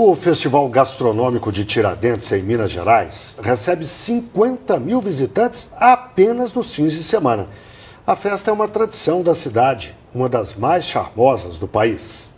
O Festival Gastronômico de Tiradentes, em Minas Gerais, recebe 50 mil visitantes apenas nos fins de semana. A festa é uma tradição da cidade, uma das mais charmosas do país.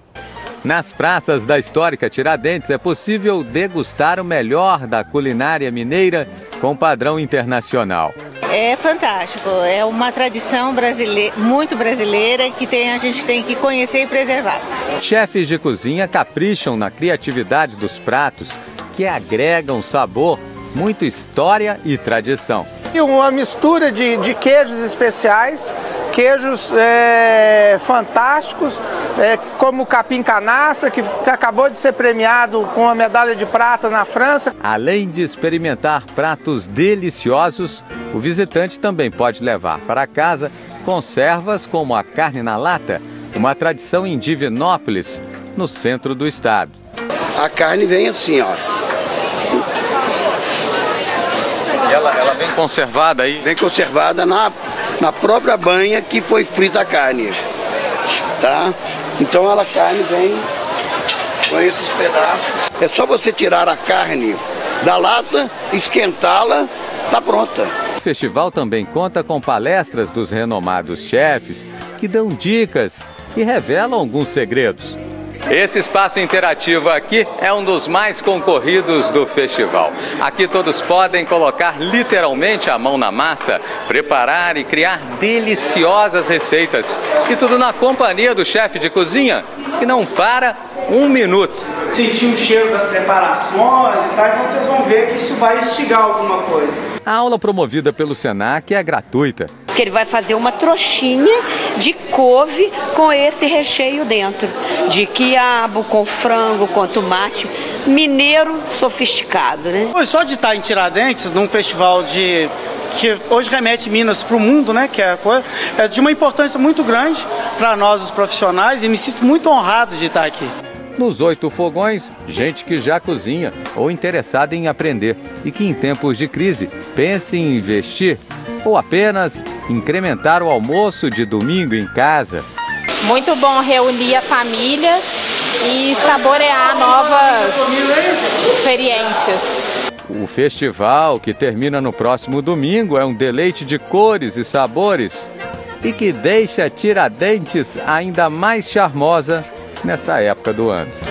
Nas praças da histórica Tiradentes é possível degustar o melhor da culinária mineira com padrão internacional. É fantástico, é uma tradição brasileira, muito brasileira que tem, a gente tem que conhecer e preservar. Chefes de cozinha capricham na criatividade dos pratos que agregam sabor, muito história e tradição. E uma mistura de, de queijos especiais, queijos é, fantásticos, é, como o capim canaça, que, que acabou de ser premiado com a medalha de prata na França. Além de experimentar pratos deliciosos, o visitante também pode levar para casa conservas como a carne na lata, uma tradição em Divinópolis, no centro do estado. A carne vem assim, ó. Ela, ela vem conservada aí? Vem conservada na, na própria banha que foi frita a carne. Tá? Então ela, a carne vem com esses pedaços. É só você tirar a carne da lata, esquentá-la, tá pronta. O festival também conta com palestras dos renomados chefes que dão dicas e revelam alguns segredos. Esse espaço interativo aqui é um dos mais concorridos do festival. Aqui todos podem colocar literalmente a mão na massa, preparar e criar deliciosas receitas. E tudo na companhia do chefe de cozinha, que não para um minuto. Sentir o cheiro das preparações e tal, então vocês vão ver que isso vai instigar alguma coisa. A aula promovida pelo Senac é gratuita. Que ele vai fazer uma trouxinha de couve com esse recheio dentro, de quiabo, com frango, com tomate, mineiro sofisticado, né? Só de estar em Tiradentes, num festival de que hoje remete Minas para o mundo, né? Que é, coisa, é de uma importância muito grande para nós os profissionais e me sinto muito honrado de estar aqui. Nos oito fogões, gente que já cozinha ou interessada em aprender e que em tempos de crise pense em investir ou apenas incrementar o almoço de domingo em casa. Muito bom reunir a família e saborear novas experiências. O festival, que termina no próximo domingo, é um deleite de cores e sabores e que deixa Tiradentes ainda mais charmosa nesta época do ano.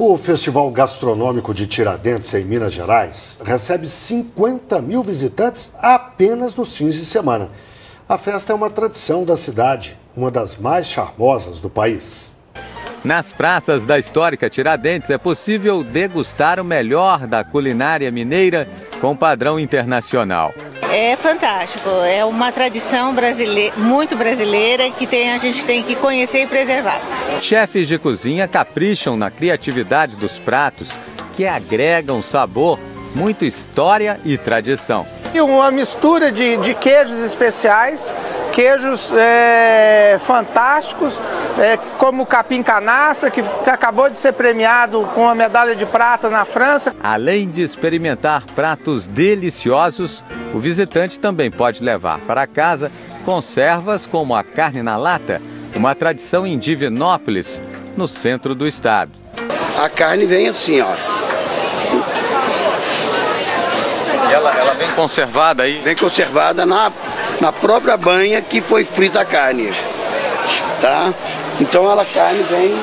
O Festival Gastronômico de Tiradentes, em Minas Gerais, recebe 50 mil visitantes apenas nos fins de semana. A festa é uma tradição da cidade, uma das mais charmosas do país. Nas praças da histórica Tiradentes é possível degustar o melhor da culinária mineira com padrão internacional. É fantástico, é uma tradição brasileira, muito brasileira que tem, a gente tem que conhecer e preservar. Chefes de cozinha capricham na criatividade dos pratos que agregam sabor, muito história e tradição. E uma mistura de, de queijos especiais, queijos é, fantásticos, é, como o capim canaça, que, que acabou de ser premiado com a medalha de prata na França. Além de experimentar pratos deliciosos, o visitante também pode levar para casa conservas como a carne na lata, uma tradição em Divinópolis, no centro do estado. A carne vem assim, ó. E ela, ela vem conservada aí? Vem conservada na, na própria banha que foi frita a carne. Tá? Então ela, a carne vem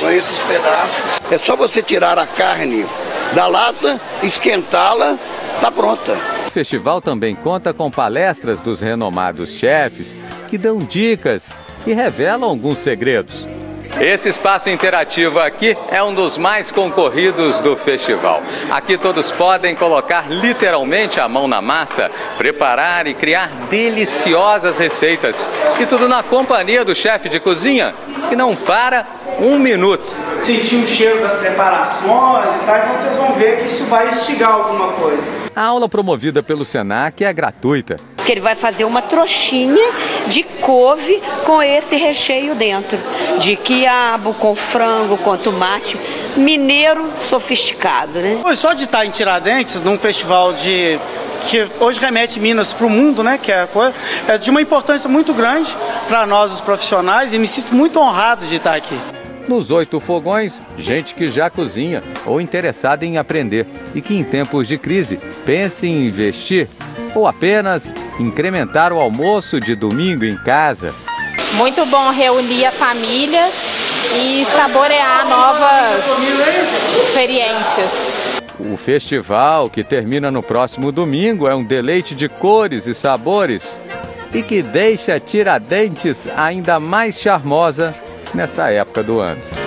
com esses pedaços. É só você tirar a carne da lata, esquentá-la, tá pronta. O festival também conta com palestras dos renomados chefes que dão dicas e revelam alguns segredos. Esse espaço interativo aqui é um dos mais concorridos do festival. Aqui todos podem colocar literalmente a mão na massa, preparar e criar deliciosas receitas. E tudo na companhia do chefe de cozinha, que não para um minuto. Sentir o cheiro das preparações e tal, então vocês vão ver que isso vai instigar alguma coisa. A aula promovida pelo Senac é gratuita. Porque ele vai fazer uma trouxinha de couve com esse recheio dentro, de quiabo, com frango, com tomate, mineiro sofisticado, né? Só de estar em Tiradentes, num festival de que hoje remete Minas para o mundo, né? Que é, é de uma importância muito grande para nós os profissionais e me sinto muito honrado de estar aqui. Nos oito fogões, gente que já cozinha ou interessada em aprender e que em tempos de crise pense em investir ou apenas incrementar o almoço de domingo em casa. Muito bom reunir a família e saborear novas experiências. O festival, que termina no próximo domingo, é um deleite de cores e sabores e que deixa Tiradentes ainda mais charmosa nesta época do ano.